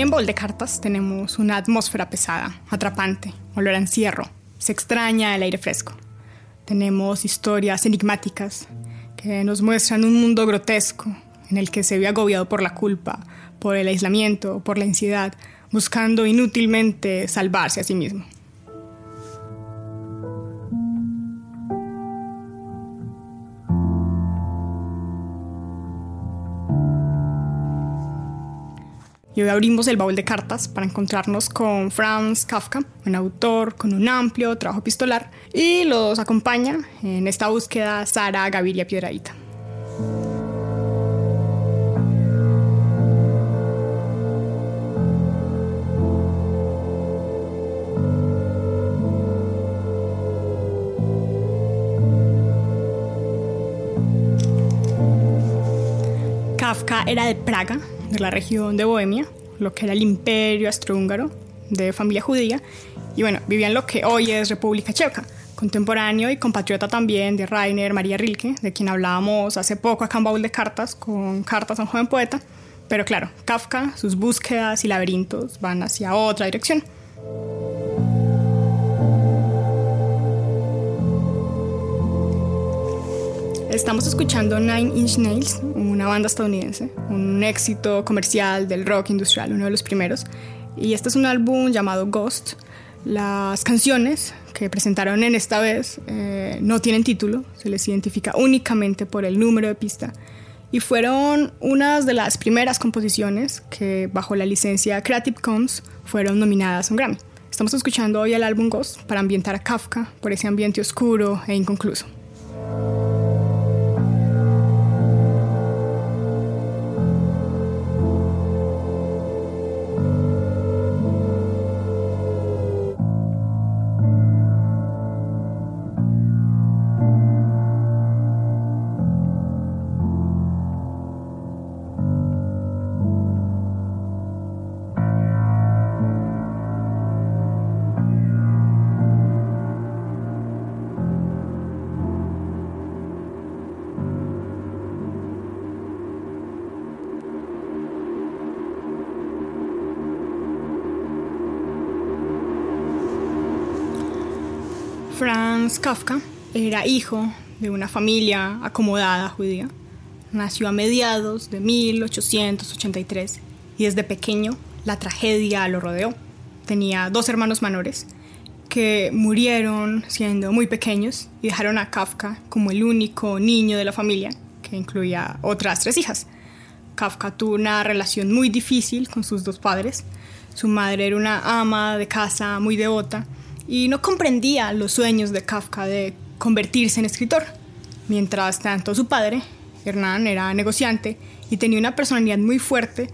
En Bol de Cartas tenemos una atmósfera pesada, atrapante, olor a encierro, se extraña el aire fresco. Tenemos historias enigmáticas que nos muestran un mundo grotesco en el que se ve agobiado por la culpa, por el aislamiento, por la ansiedad, buscando inútilmente salvarse a sí mismo. Y hoy abrimos el baúl de cartas para encontrarnos con Franz Kafka, un autor con un amplio trabajo epistolar, y los acompaña en esta búsqueda Sara Gaviria Piedradita. Kafka era de Praga, de la región de Bohemia, lo que era el imperio austrohúngaro de familia judía, y bueno, vivía en lo que hoy es República Checa, contemporáneo y compatriota también de Rainer María Rilke, de quien hablábamos hace poco acá en Baúl de Cartas, con Cartas a un joven poeta, pero claro, Kafka, sus búsquedas y laberintos van hacia otra dirección. Estamos escuchando Nine Inch Nails, una banda estadounidense, un éxito comercial del rock industrial, uno de los primeros. Y este es un álbum llamado Ghost. Las canciones que presentaron en esta vez eh, no tienen título, se les identifica únicamente por el número de pista y fueron unas de las primeras composiciones que bajo la licencia Creative Commons fueron nominadas a un Grammy. Estamos escuchando hoy el álbum Ghost para ambientar a Kafka por ese ambiente oscuro e inconcluso. Franz Kafka era hijo de una familia acomodada judía. Nació a mediados de 1883 y desde pequeño la tragedia lo rodeó. Tenía dos hermanos menores que murieron siendo muy pequeños y dejaron a Kafka como el único niño de la familia, que incluía otras tres hijas. Kafka tuvo una relación muy difícil con sus dos padres. Su madre era una ama de casa muy devota y no comprendía los sueños de Kafka de convertirse en escritor. Mientras tanto, su padre, Hernán, era negociante y tenía una personalidad muy fuerte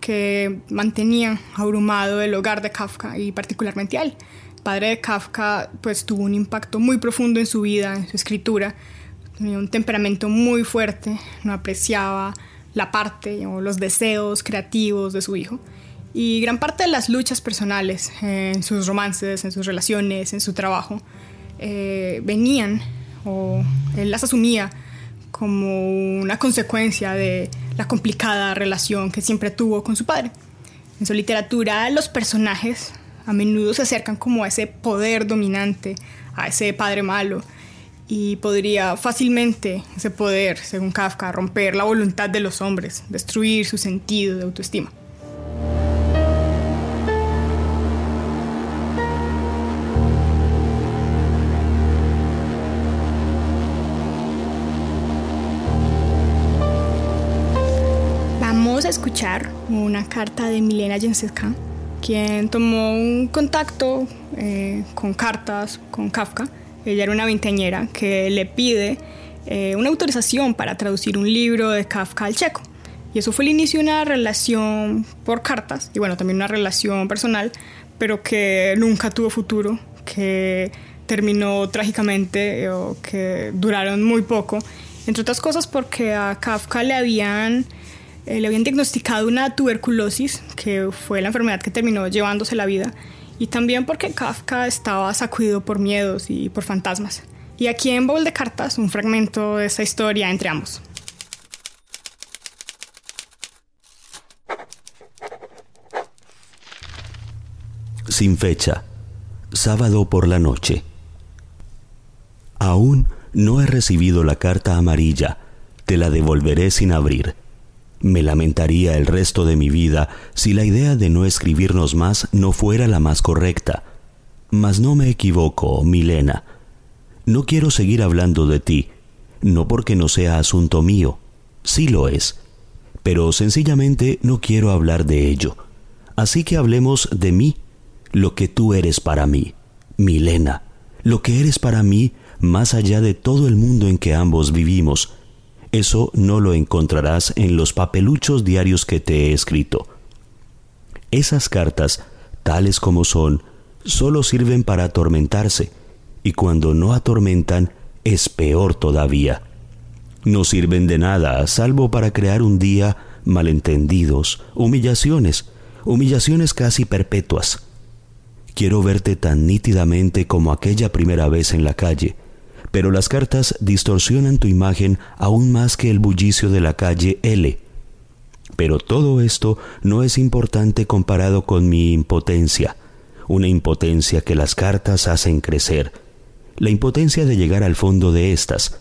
que mantenía abrumado el hogar de Kafka y particularmente él. El padre de Kafka pues tuvo un impacto muy profundo en su vida, en su escritura. Tenía un temperamento muy fuerte, no apreciaba la parte o los deseos creativos de su hijo. Y gran parte de las luchas personales en sus romances, en sus relaciones, en su trabajo, eh, venían o él las asumía como una consecuencia de la complicada relación que siempre tuvo con su padre. En su literatura los personajes a menudo se acercan como a ese poder dominante, a ese padre malo, y podría fácilmente ese poder, según Kafka, romper la voluntad de los hombres, destruir su sentido de autoestima. A escuchar una carta de Milena Jenseska, quien tomó un contacto eh, con cartas con Kafka. Ella era una veinteañera que le pide eh, una autorización para traducir un libro de Kafka al checo. Y eso fue el inicio de una relación por cartas, y bueno, también una relación personal, pero que nunca tuvo futuro, que terminó trágicamente o que duraron muy poco, entre otras cosas porque a Kafka le habían eh, le habían diagnosticado una tuberculosis, que fue la enfermedad que terminó llevándose la vida, y también porque Kafka estaba sacudido por miedos y por fantasmas. Y aquí en Bowl de Cartas, un fragmento de esa historia entre ambos. Sin fecha. Sábado por la noche. Aún no he recibido la carta amarilla. Te la devolveré sin abrir. Me lamentaría el resto de mi vida si la idea de no escribirnos más no fuera la más correcta. Mas no me equivoco, Milena. No quiero seguir hablando de ti, no porque no sea asunto mío, sí lo es, pero sencillamente no quiero hablar de ello. Así que hablemos de mí, lo que tú eres para mí, Milena, lo que eres para mí más allá de todo el mundo en que ambos vivimos, eso no lo encontrarás en los papeluchos diarios que te he escrito. Esas cartas, tales como son, solo sirven para atormentarse, y cuando no atormentan, es peor todavía. No sirven de nada, salvo para crear un día malentendidos, humillaciones, humillaciones casi perpetuas. Quiero verte tan nítidamente como aquella primera vez en la calle, pero las cartas distorsionan tu imagen aún más que el bullicio de la calle L. Pero todo esto no es importante comparado con mi impotencia, una impotencia que las cartas hacen crecer, la impotencia de llegar al fondo de estas,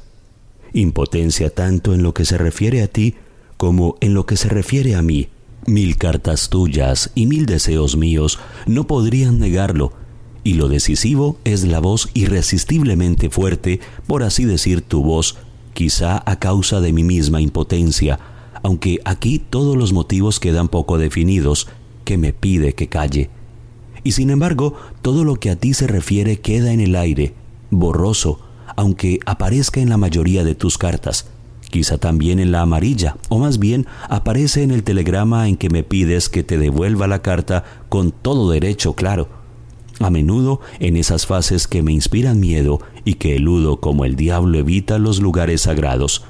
impotencia tanto en lo que se refiere a ti como en lo que se refiere a mí. Mil cartas tuyas y mil deseos míos no podrían negarlo, y lo decisivo es la voz irresistiblemente fuerte, por así decir tu voz, quizá a causa de mi misma impotencia, aunque aquí todos los motivos quedan poco definidos, que me pide que calle. Y sin embargo, todo lo que a ti se refiere queda en el aire, borroso, aunque aparezca en la mayoría de tus cartas, quizá también en la amarilla, o más bien aparece en el telegrama en que me pides que te devuelva la carta con todo derecho, claro, a menudo en esas fases que me inspiran miedo y que eludo como el diablo evita los lugares sagrados.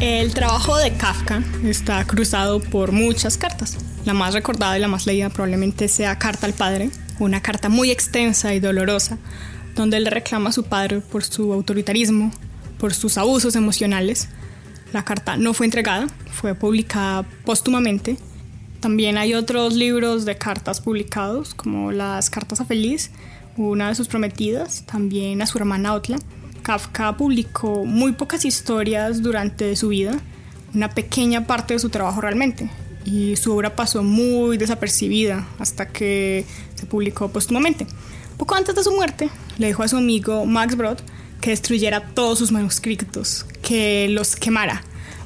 El trabajo de Kafka está cruzado por muchas cartas. La más recordada y la más leída probablemente sea Carta al Padre, una carta muy extensa y dolorosa, donde él reclama a su padre por su autoritarismo, por sus abusos emocionales. La carta no fue entregada, fue publicada póstumamente también hay otros libros de cartas publicados, como las Cartas a Feliz, una de sus prometidas, también a su hermana Otla. Kafka publicó muy pocas historias durante su vida, una pequeña parte de su trabajo realmente, y su obra pasó muy desapercibida hasta que se publicó póstumamente. Poco antes de su muerte, le dijo a su amigo Max Brod que destruyera todos sus manuscritos, que los quemara.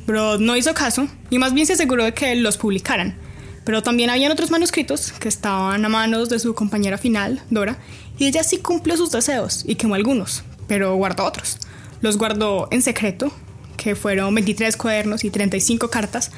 Brod no hizo caso y más bien se aseguró de que los publicaran. Pero también habían otros manuscritos que estaban a manos de su compañera final, Dora, y ella sí cumplió sus deseos y quemó algunos, pero guardó otros. Los guardó en secreto, que fueron 23 cuadernos y 35 cartas,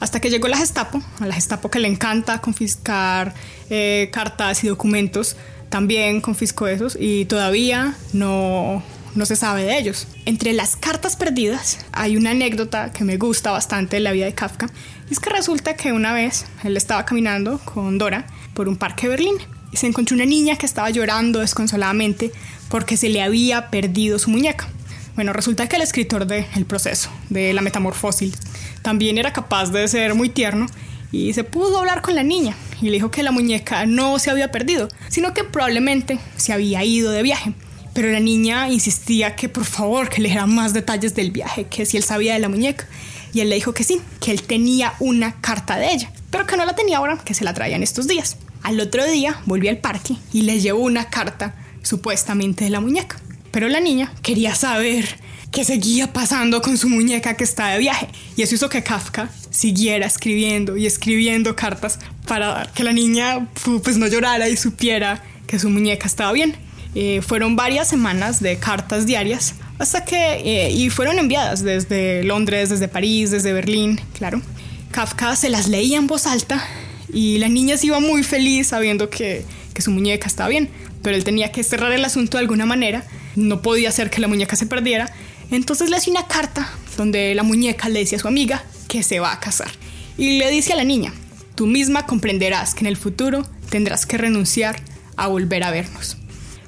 hasta que llegó la Gestapo, a la Gestapo que le encanta confiscar eh, cartas y documentos, también confiscó esos y todavía no, no se sabe de ellos. Entre las cartas perdidas hay una anécdota que me gusta bastante de la vida de Kafka. es que resulta que una vez él estaba caminando con Dora por un parque de Berlín y se encontró una niña que estaba llorando desconsoladamente porque se le había perdido su muñeca. Bueno, resulta que el escritor de El proceso, de la metamorfosis, también era capaz de ser muy tierno y se pudo hablar con la niña y le dijo que la muñeca no se había perdido, sino que probablemente se había ido de viaje pero la niña insistía que por favor que le diera más detalles del viaje, que si él sabía de la muñeca. Y él le dijo que sí, que él tenía una carta de ella, pero que no la tenía ahora, que se la traían estos días. Al otro día volvió al parque y le llevó una carta supuestamente de la muñeca. Pero la niña quería saber qué seguía pasando con su muñeca que está de viaje. Y eso hizo que Kafka siguiera escribiendo y escribiendo cartas para que la niña pues no llorara y supiera que su muñeca estaba bien. Eh, fueron varias semanas de cartas diarias hasta que, eh, y fueron enviadas desde Londres, desde París, desde Berlín, claro. Kafka se las leía en voz alta y la niña se iba muy feliz sabiendo que, que su muñeca estaba bien, pero él tenía que cerrar el asunto de alguna manera, no podía hacer que la muñeca se perdiera, entonces le hacía una carta donde la muñeca le decía a su amiga que se va a casar y le dice a la niña, tú misma comprenderás que en el futuro tendrás que renunciar a volver a vernos.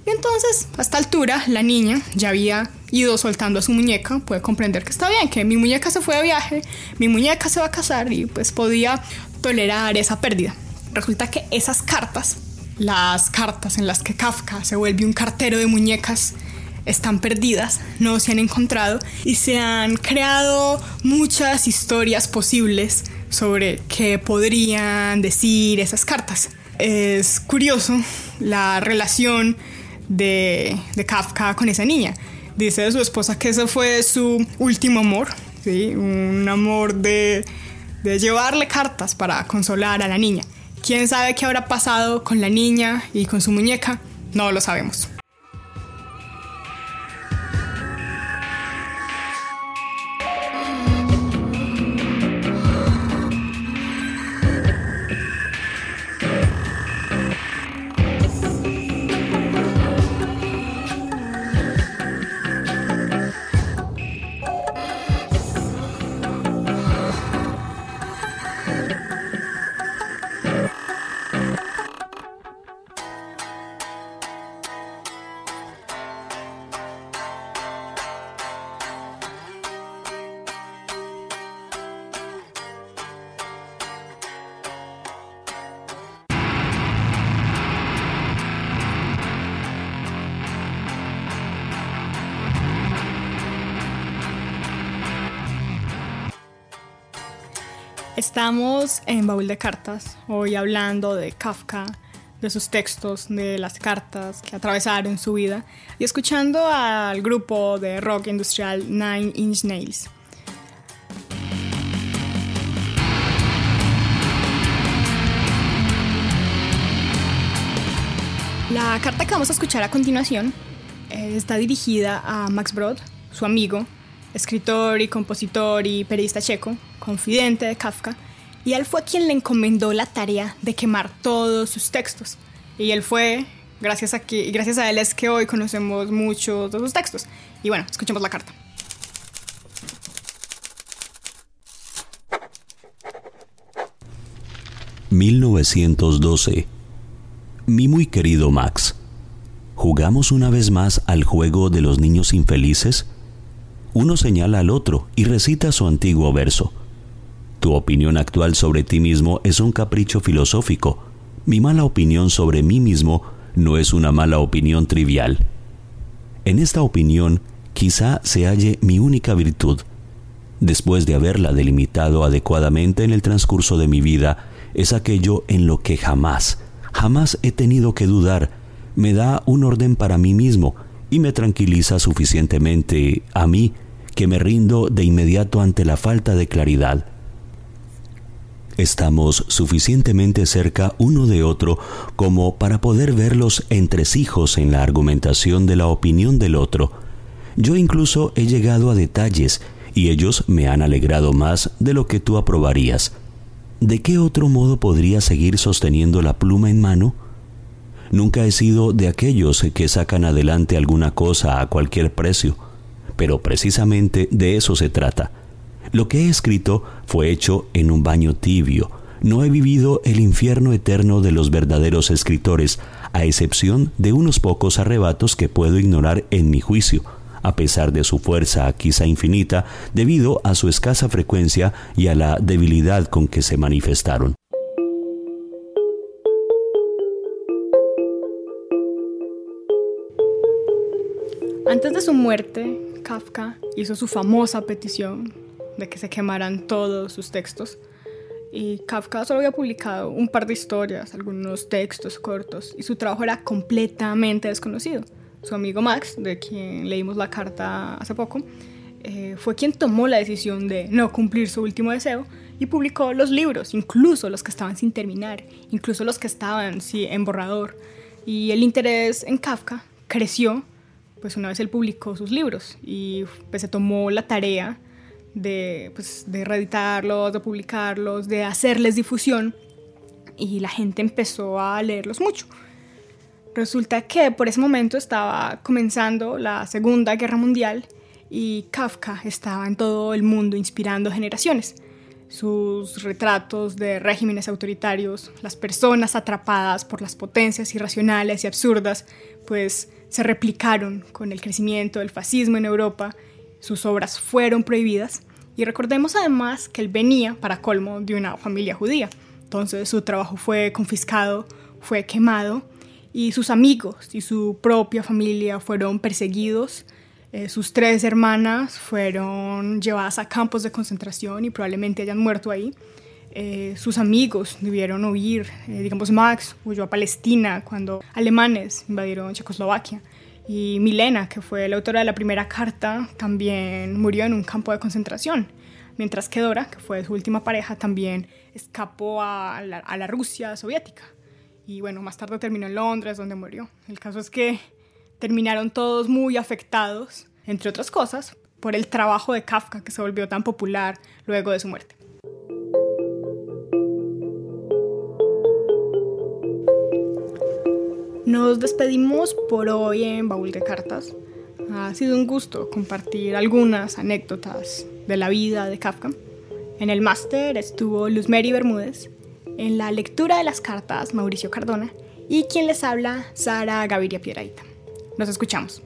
Entonces, a esta altura, la niña ya había ido soltando a su muñeca, puede comprender que está bien, que mi muñeca se fue de viaje, mi muñeca se va a casar y pues podía tolerar esa pérdida. Resulta que esas cartas, las cartas en las que Kafka se vuelve un cartero de muñecas, están perdidas, no se han encontrado y se han creado muchas historias posibles sobre qué podrían decir esas cartas. Es curioso la relación de, Kafka con esa niña. Dice de su esposa que ese fue su último amor, ¿sí? un amor de, de llevarle cartas para consolar a la niña. ¿Quién sabe qué habrá pasado con la niña y con su muñeca? No lo sabemos. Estamos en Baúl de Cartas, hoy hablando de Kafka, de sus textos, de las cartas que atravesaron su vida y escuchando al grupo de rock industrial Nine Inch Nails. La carta que vamos a escuchar a continuación eh, está dirigida a Max Brod, su amigo, escritor y compositor y periodista checo, confidente de Kafka, y él fue quien le encomendó la tarea de quemar todos sus textos. Y él fue, gracias a, que, gracias a él es que hoy conocemos muchos de sus textos. Y bueno, escuchemos la carta. ...1912... Mi muy querido Max... ¿Jugamos una vez más al juego de los niños infelices? uno señala al otro y recita su antiguo verso. Tu opinión actual sobre ti mismo es un capricho filosófico. Mi mala opinión sobre mí mismo no es una mala opinión trivial. En esta opinión quizá se halle mi única virtud. Después de haberla delimitado adecuadamente en el transcurso de mi vida, es aquello en lo que jamás, jamás he tenido que dudar. Me da un orden para mí mismo y me tranquiliza suficientemente a mí que me rindo de inmediato ante la falta de claridad. Estamos suficientemente cerca uno de otro como para poder ver los entresijos en la argumentación de la opinión del otro. Yo incluso he llegado a detalles y ellos me han alegrado más de lo que tú aprobarías. ¿De qué otro modo podría seguir sosteniendo la pluma en mano? Nunca he sido de aquellos que sacan adelante alguna cosa a cualquier precio pero precisamente de eso se trata. Lo que he escrito fue hecho en un baño tibio. No he vivido el infierno eterno de los verdaderos escritores, a excepción de unos pocos arrebatos que puedo ignorar en mi juicio, a pesar de su fuerza quizá infinita, debido a su escasa frecuencia y a la debilidad con que se manifestaron. Antes de su muerte, Kafka hizo su famosa petición de que se quemaran todos sus textos. Y Kafka solo había publicado un par de historias, algunos textos cortos, y su trabajo era completamente desconocido. Su amigo Max, de quien leímos la carta hace poco, eh, fue quien tomó la decisión de no cumplir su último deseo y publicó los libros, incluso los que estaban sin terminar, incluso los que estaban sí, en borrador. Y el interés en Kafka creció pues una vez él publicó sus libros y pues se tomó la tarea de, pues, de reeditarlos, de publicarlos, de hacerles difusión y la gente empezó a leerlos mucho. Resulta que por ese momento estaba comenzando la Segunda Guerra Mundial y Kafka estaba en todo el mundo inspirando generaciones. Sus retratos de regímenes autoritarios, las personas atrapadas por las potencias irracionales y absurdas, pues se replicaron con el crecimiento del fascismo en Europa, sus obras fueron prohibidas y recordemos además que él venía, para colmo, de una familia judía. Entonces su trabajo fue confiscado, fue quemado y sus amigos y su propia familia fueron perseguidos. Eh, sus tres hermanas fueron llevadas a campos de concentración y probablemente hayan muerto ahí. Eh, sus amigos debieron huir. Eh, digamos, Max huyó a Palestina cuando alemanes invadieron Checoslovaquia. Y Milena, que fue la autora de la primera carta, también murió en un campo de concentración. Mientras que Dora, que fue su última pareja, también escapó a la, Rusia soviética. Y bueno, más tarde terminó en Londres, donde murió. El caso es que terminaron todos muy afectados, entre otras cosas, por el trabajo de Kafka que se volvió tan popular luego de su muerte. Nos despedimos por hoy en Baúl de Cartas. Ha sido un gusto compartir algunas anécdotas de la vida de Kafka. En el máster estuvo Luz Mary Bermúdez, en la lectura de las cartas Mauricio Cardona y quien les habla Sara Gaviria Piedraíta. Nos escuchamos.